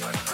Bye.